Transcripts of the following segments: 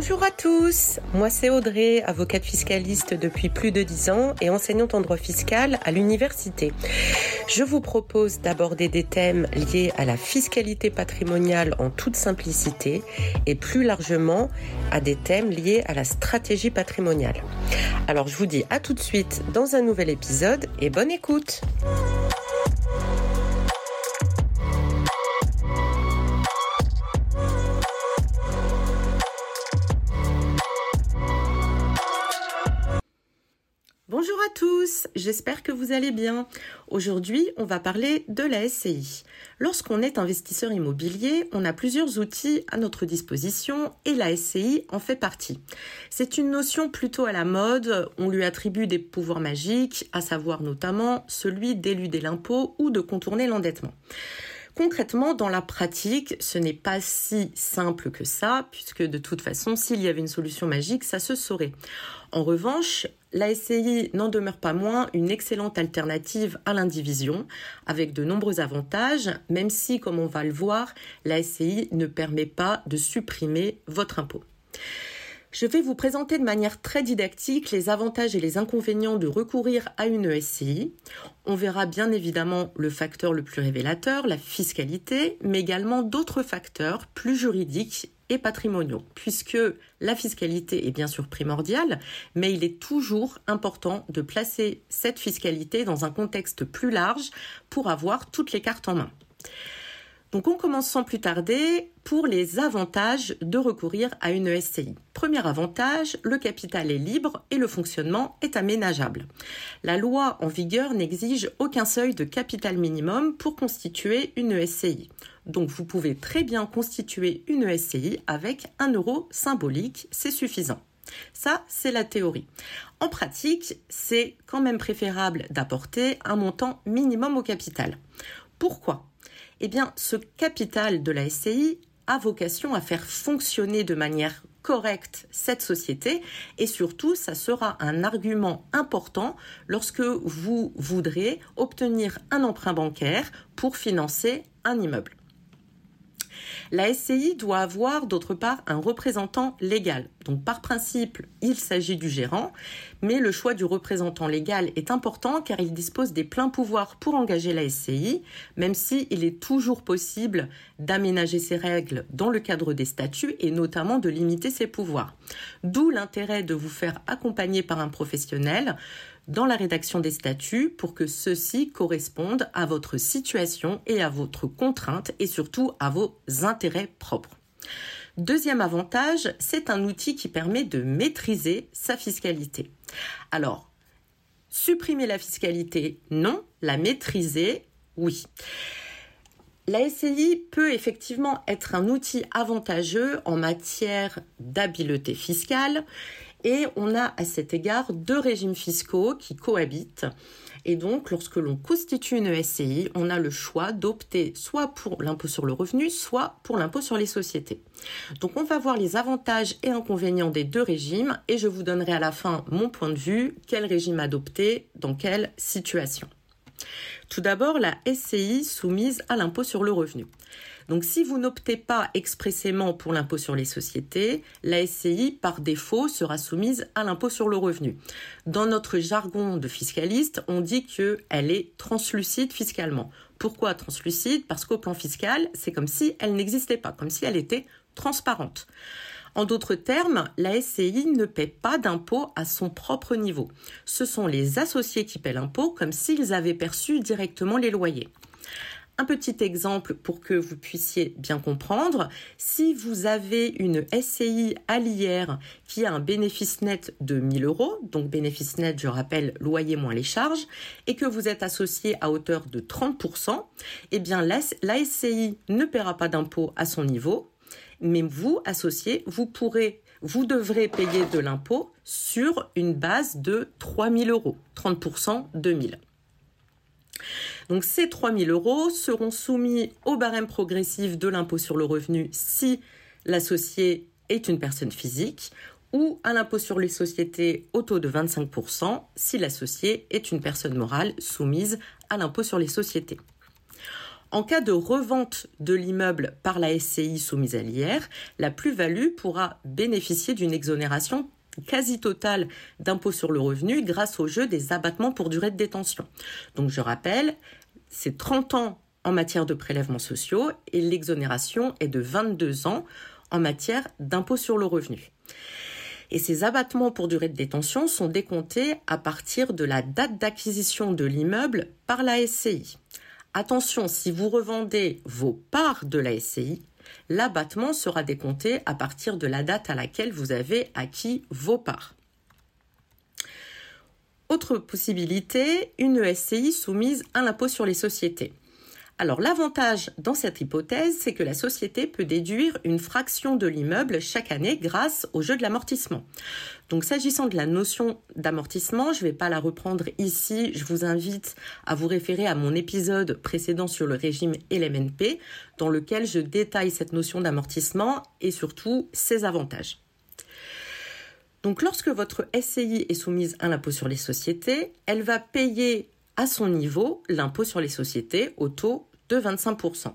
Bonjour à tous, moi c'est Audrey, avocate fiscaliste depuis plus de 10 ans et enseignante en droit fiscal à l'université. Je vous propose d'aborder des thèmes liés à la fiscalité patrimoniale en toute simplicité et plus largement à des thèmes liés à la stratégie patrimoniale. Alors je vous dis à tout de suite dans un nouvel épisode et bonne écoute. J'espère que vous allez bien. Aujourd'hui, on va parler de la SCI. Lorsqu'on est investisseur immobilier, on a plusieurs outils à notre disposition et la SCI en fait partie. C'est une notion plutôt à la mode, on lui attribue des pouvoirs magiques, à savoir notamment celui d'éluder l'impôt ou de contourner l'endettement. Concrètement, dans la pratique, ce n'est pas si simple que ça, puisque de toute façon, s'il y avait une solution magique, ça se saurait. En revanche, la SCI n'en demeure pas moins une excellente alternative à l'indivision, avec de nombreux avantages, même si, comme on va le voir, la SCI ne permet pas de supprimer votre impôt. Je vais vous présenter de manière très didactique les avantages et les inconvénients de recourir à une SCI. On verra bien évidemment le facteur le plus révélateur, la fiscalité, mais également d'autres facteurs plus juridiques et patrimoniaux, puisque la fiscalité est bien sûr primordiale, mais il est toujours important de placer cette fiscalité dans un contexte plus large pour avoir toutes les cartes en main. Donc on commence sans plus tarder pour les avantages de recourir à une SCI. Premier avantage, le capital est libre et le fonctionnement est aménageable. La loi en vigueur n'exige aucun seuil de capital minimum pour constituer une SCI. Donc vous pouvez très bien constituer une SCI avec un euro symbolique, c'est suffisant. Ça, c'est la théorie. En pratique, c'est quand même préférable d'apporter un montant minimum au capital. Pourquoi? Eh bien, ce capital de la SCI a vocation à faire fonctionner de manière correcte cette société et surtout ça sera un argument important lorsque vous voudrez obtenir un emprunt bancaire pour financer un immeuble. La SCI doit avoir d'autre part un représentant légal. Donc par principe, il s'agit du gérant, mais le choix du représentant légal est important car il dispose des pleins pouvoirs pour engager la SCI, même si il est toujours possible d'aménager ses règles dans le cadre des statuts et notamment de limiter ses pouvoirs. D'où l'intérêt de vous faire accompagner par un professionnel dans la rédaction des statuts pour que ceux-ci correspondent à votre situation et à votre contrainte et surtout à vos intérêts propres. Deuxième avantage, c'est un outil qui permet de maîtriser sa fiscalité. Alors, supprimer la fiscalité, non, la maîtriser, oui. La SCI peut effectivement être un outil avantageux en matière d'habileté fiscale et on a à cet égard deux régimes fiscaux qui cohabitent. Et donc, lorsque l'on constitue une SCI, on a le choix d'opter soit pour l'impôt sur le revenu, soit pour l'impôt sur les sociétés. Donc, on va voir les avantages et inconvénients des deux régimes et je vous donnerai à la fin mon point de vue, quel régime adopter, dans quelle situation? Tout d'abord, la SCI soumise à l'impôt sur le revenu. Donc si vous n'optez pas expressément pour l'impôt sur les sociétés, la SCI par défaut sera soumise à l'impôt sur le revenu. Dans notre jargon de fiscaliste, on dit qu'elle est translucide fiscalement. Pourquoi translucide? Parce qu'au plan fiscal, c'est comme si elle n'existait pas, comme si elle était transparente. En d'autres termes, la SCI ne paie pas d'impôt à son propre niveau. Ce sont les associés qui paient l'impôt comme s'ils avaient perçu directement les loyers. Un petit exemple pour que vous puissiez bien comprendre. Si vous avez une SCI à l'IR qui a un bénéfice net de 1000 euros, donc bénéfice net, je rappelle, loyer moins les charges, et que vous êtes associé à hauteur de 30%, eh bien la, la SCI ne paiera pas d'impôt à son niveau, mais vous, associé, vous pourrez vous devrez payer de l'impôt sur une base de 3000 euros, 30% de 1000. Donc ces 3 000 euros seront soumis au barème progressif de l'impôt sur le revenu si l'associé est une personne physique ou à l'impôt sur les sociétés au taux de 25% si l'associé est une personne morale soumise à l'impôt sur les sociétés. En cas de revente de l'immeuble par la SCI soumise à l'IR, la plus-value pourra bénéficier d'une exonération quasi totale d'impôt sur le revenu grâce au jeu des abattements pour durée de détention. Donc je rappelle, c'est 30 ans en matière de prélèvements sociaux et l'exonération est de 22 ans en matière d'impôt sur le revenu. Et ces abattements pour durée de détention sont décomptés à partir de la date d'acquisition de l'immeuble par la SCI. Attention, si vous revendez vos parts de la SCI, l'abattement sera décompté à partir de la date à laquelle vous avez acquis vos parts. Autre possibilité, une SCI soumise à l'impôt sur les sociétés. Alors l'avantage dans cette hypothèse, c'est que la société peut déduire une fraction de l'immeuble chaque année grâce au jeu de l'amortissement. Donc s'agissant de la notion d'amortissement, je ne vais pas la reprendre ici, je vous invite à vous référer à mon épisode précédent sur le régime LMNP, dans lequel je détaille cette notion d'amortissement et surtout ses avantages. Donc lorsque votre SCI est soumise à l'impôt sur les sociétés, elle va payer à son niveau l'impôt sur les sociétés au taux de 25%.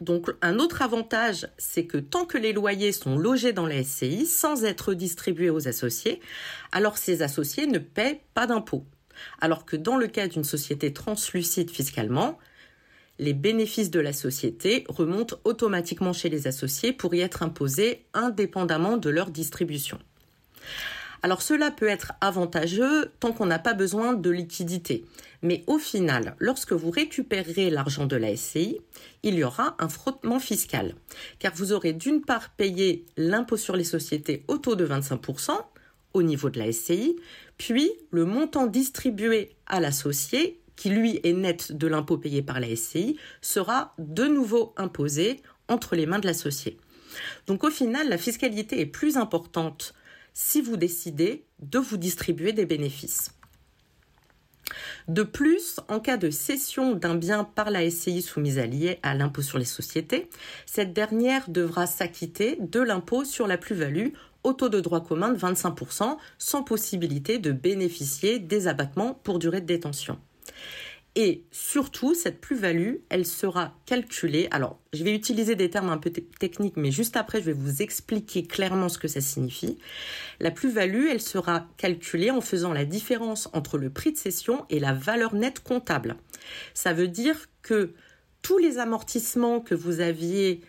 Donc un autre avantage, c'est que tant que les loyers sont logés dans la SCI sans être distribués aux associés, alors ces associés ne paient pas d'impôt. Alors que dans le cas d'une société translucide fiscalement, les bénéfices de la société remontent automatiquement chez les associés pour y être imposés indépendamment de leur distribution. Alors cela peut être avantageux tant qu'on n'a pas besoin de liquidité. Mais au final, lorsque vous récupérerez l'argent de la SCI, il y aura un frottement fiscal. Car vous aurez d'une part payé l'impôt sur les sociétés au taux de 25% au niveau de la SCI, puis le montant distribué à l'associé, qui lui est net de l'impôt payé par la SCI, sera de nouveau imposé entre les mains de l'associé. Donc au final, la fiscalité est plus importante si vous décidez de vous distribuer des bénéfices. De plus, en cas de cession d'un bien par la SCI soumise à à l'impôt sur les sociétés, cette dernière devra s'acquitter de l'impôt sur la plus-value au taux de droit commun de 25% sans possibilité de bénéficier des abattements pour durée de détention. Et surtout, cette plus-value, elle sera calculée. Alors, je vais utiliser des termes un peu techniques, mais juste après, je vais vous expliquer clairement ce que ça signifie. La plus-value, elle sera calculée en faisant la différence entre le prix de cession et la valeur nette comptable. Ça veut dire que tous les amortissements que vous aviez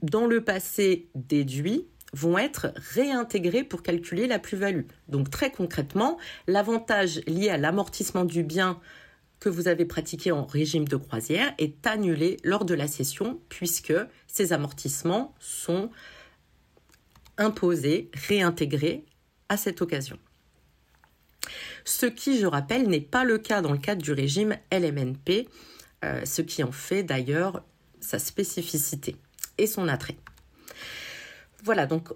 dans le passé déduits vont être réintégrés pour calculer la plus-value. Donc très concrètement, l'avantage lié à l'amortissement du bien que vous avez pratiqué en régime de croisière est annulé lors de la session puisque ces amortissements sont imposés, réintégrés à cette occasion. Ce qui, je rappelle, n'est pas le cas dans le cadre du régime LMNP, euh, ce qui en fait d'ailleurs sa spécificité et son attrait. Voilà, donc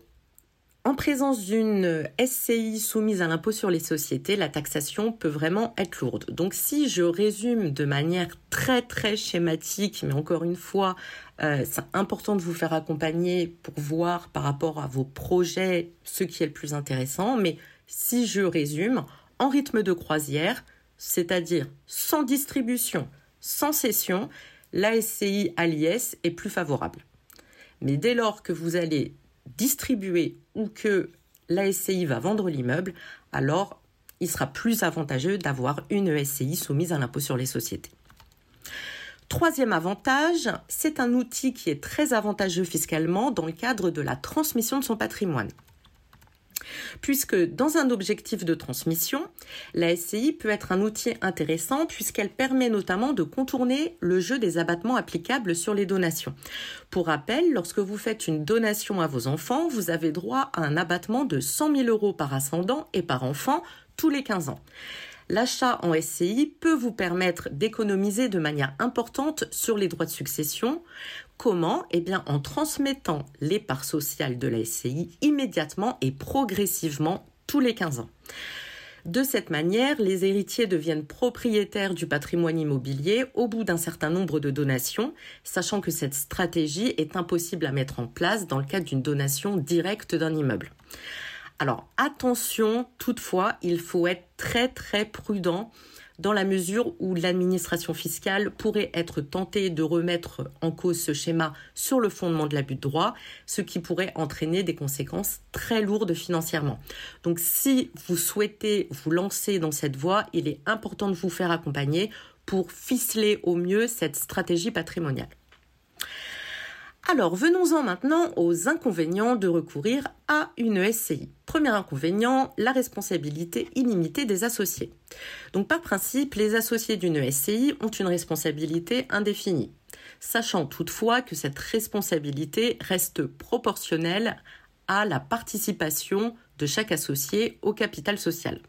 en présence d'une SCI soumise à l'impôt sur les sociétés, la taxation peut vraiment être lourde. Donc si je résume de manière très très schématique, mais encore une fois, euh, c'est important de vous faire accompagner pour voir par rapport à vos projets ce qui est le plus intéressant. Mais si je résume, en rythme de croisière, c'est-à-dire sans distribution, sans cession, la SCI à l'IS est plus favorable. Mais dès lors que vous allez distribuer ou que la SCI va vendre l'immeuble, alors il sera plus avantageux d'avoir une SCI soumise à l'impôt sur les sociétés. Troisième avantage, c'est un outil qui est très avantageux fiscalement dans le cadre de la transmission de son patrimoine puisque dans un objectif de transmission, la SCI peut être un outil intéressant puisqu'elle permet notamment de contourner le jeu des abattements applicables sur les donations. Pour rappel, lorsque vous faites une donation à vos enfants, vous avez droit à un abattement de 100 000 euros par ascendant et par enfant tous les 15 ans. L'achat en SCI peut vous permettre d'économiser de manière importante sur les droits de succession. Comment? Eh bien en transmettant les parts sociales de la SCI immédiatement et progressivement tous les 15 ans. De cette manière, les héritiers deviennent propriétaires du patrimoine immobilier au bout d'un certain nombre de donations, sachant que cette stratégie est impossible à mettre en place dans le cadre d'une donation directe d'un immeuble. Alors attention, toutefois, il faut être très très prudent dans la mesure où l'administration fiscale pourrait être tentée de remettre en cause ce schéma sur le fondement de l'abus de droit, ce qui pourrait entraîner des conséquences très lourdes financièrement. Donc si vous souhaitez vous lancer dans cette voie, il est important de vous faire accompagner pour ficeler au mieux cette stratégie patrimoniale. Alors venons-en maintenant aux inconvénients de recourir à une SCI. Premier inconvénient, la responsabilité illimitée des associés. Donc par principe, les associés d'une SCI ont une responsabilité indéfinie, sachant toutefois que cette responsabilité reste proportionnelle à la participation de chaque associé au capital social.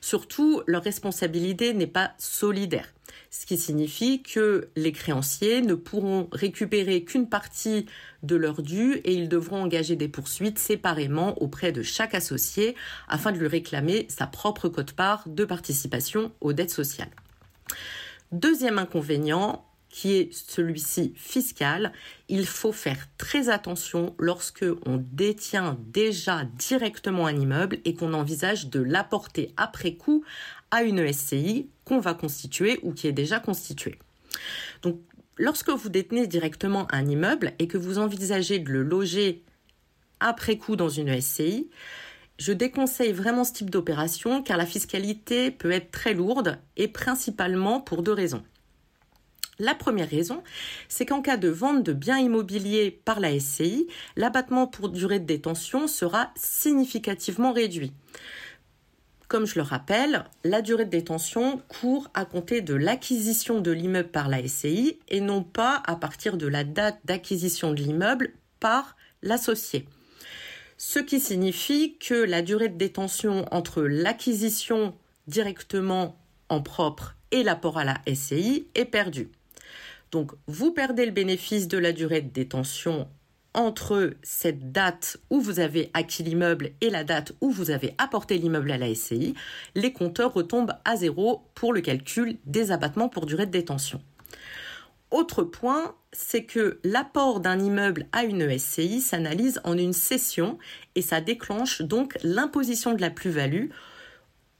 Surtout, leur responsabilité n'est pas solidaire ce qui signifie que les créanciers ne pourront récupérer qu'une partie de leur dû et ils devront engager des poursuites séparément auprès de chaque associé afin de lui réclamer sa propre cote-part de participation aux dettes sociales. Deuxième inconvénient, qui est celui-ci fiscal, il faut faire très attention lorsque on détient déjà directement un immeuble et qu'on envisage de l'apporter après coup à une SCI qu'on va constituer ou qui est déjà constituée. Donc, lorsque vous détenez directement un immeuble et que vous envisagez de le loger après coup dans une SCI, je déconseille vraiment ce type d'opération car la fiscalité peut être très lourde et principalement pour deux raisons. La première raison, c'est qu'en cas de vente de biens immobiliers par la SCI, l'abattement pour durée de détention sera significativement réduit. Comme je le rappelle, la durée de détention court à compter de l'acquisition de l'immeuble par la SCI et non pas à partir de la date d'acquisition de l'immeuble par l'associé. Ce qui signifie que la durée de détention entre l'acquisition directement en propre et l'apport à la SCI est perdue. Donc vous perdez le bénéfice de la durée de détention entre cette date où vous avez acquis l'immeuble et la date où vous avez apporté l'immeuble à la SCI, les compteurs retombent à zéro pour le calcul des abattements pour durée de détention. Autre point, c'est que l'apport d'un immeuble à une SCI s'analyse en une cession et ça déclenche donc l'imposition de la plus-value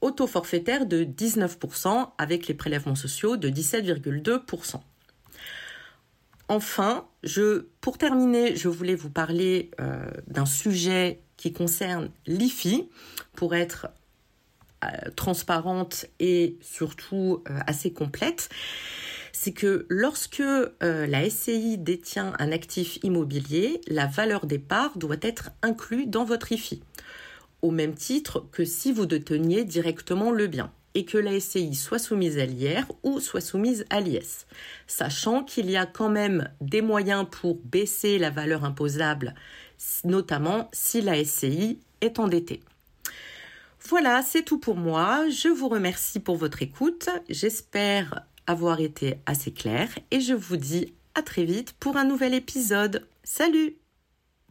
au taux forfaitaire de 19% avec les prélèvements sociaux de 17,2%. Enfin, pour terminer, je voulais vous parler euh, d'un sujet qui concerne l'IFI, pour être euh, transparente et surtout euh, assez complète. C'est que lorsque la SCI détient un actif immobilier, la valeur des parts doit être inclue dans votre IFI, au même titre que si vous déteniez directement le bien et que la SCI soit soumise à l'IR ou soit soumise à l'IS, sachant qu'il y a quand même des moyens pour baisser la valeur imposable, notamment si la SCI est endettée. Voilà, c'est tout pour moi. Je vous remercie pour votre écoute. J'espère avoir été assez clair et je vous dis à très vite pour un nouvel épisode. Salut